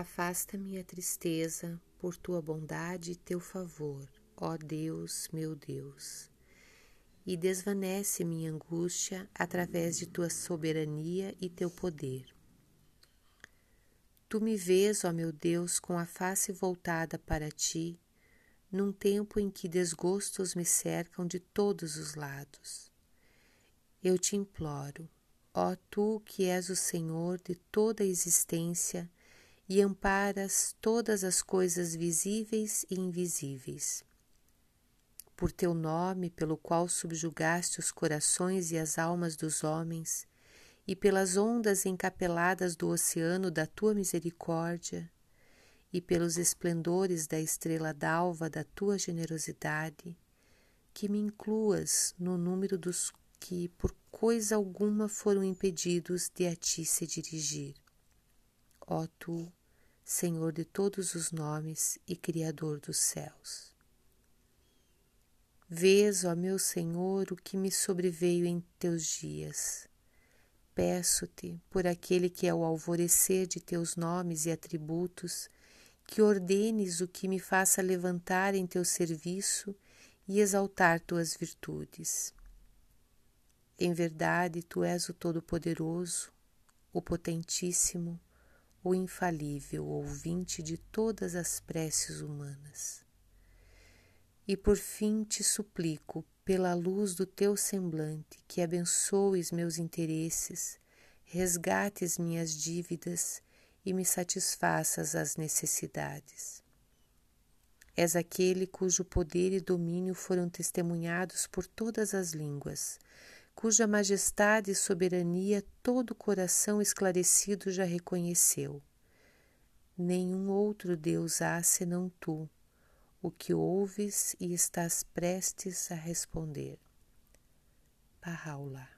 Afasta minha tristeza por tua bondade e teu favor, ó Deus, meu Deus, e desvanece minha angústia através de tua soberania e teu poder. Tu me vês, ó meu Deus, com a face voltada para ti, num tempo em que desgostos me cercam de todos os lados. Eu te imploro, ó tu que és o Senhor de toda a existência, e amparas todas as coisas visíveis e invisíveis. Por teu nome, pelo qual subjugaste os corações e as almas dos homens, e pelas ondas encapeladas do oceano da tua misericórdia, e pelos esplendores da estrela d'alva da tua generosidade, que me incluas no número dos que por coisa alguma foram impedidos de a ti se dirigir. Ó tu, Senhor de todos os nomes e Criador dos céus. Vês, ó meu Senhor, o que me sobreveio em teus dias. Peço-te, por aquele que é o alvorecer de teus nomes e atributos, que ordenes o que me faça levantar em teu serviço e exaltar tuas virtudes. Em verdade, tu és o Todo-Poderoso, o Potentíssimo, o infalível ouvinte de todas as preces humanas. E por fim te suplico, pela luz do teu semblante, que abençoes meus interesses, resgates minhas dívidas e me satisfaças as necessidades. És aquele cujo poder e domínio foram testemunhados por todas as línguas, cuja majestade e soberania todo coração esclarecido já reconheceu. Nenhum outro Deus há senão tu, o que ouves e estás prestes a responder. Paráula.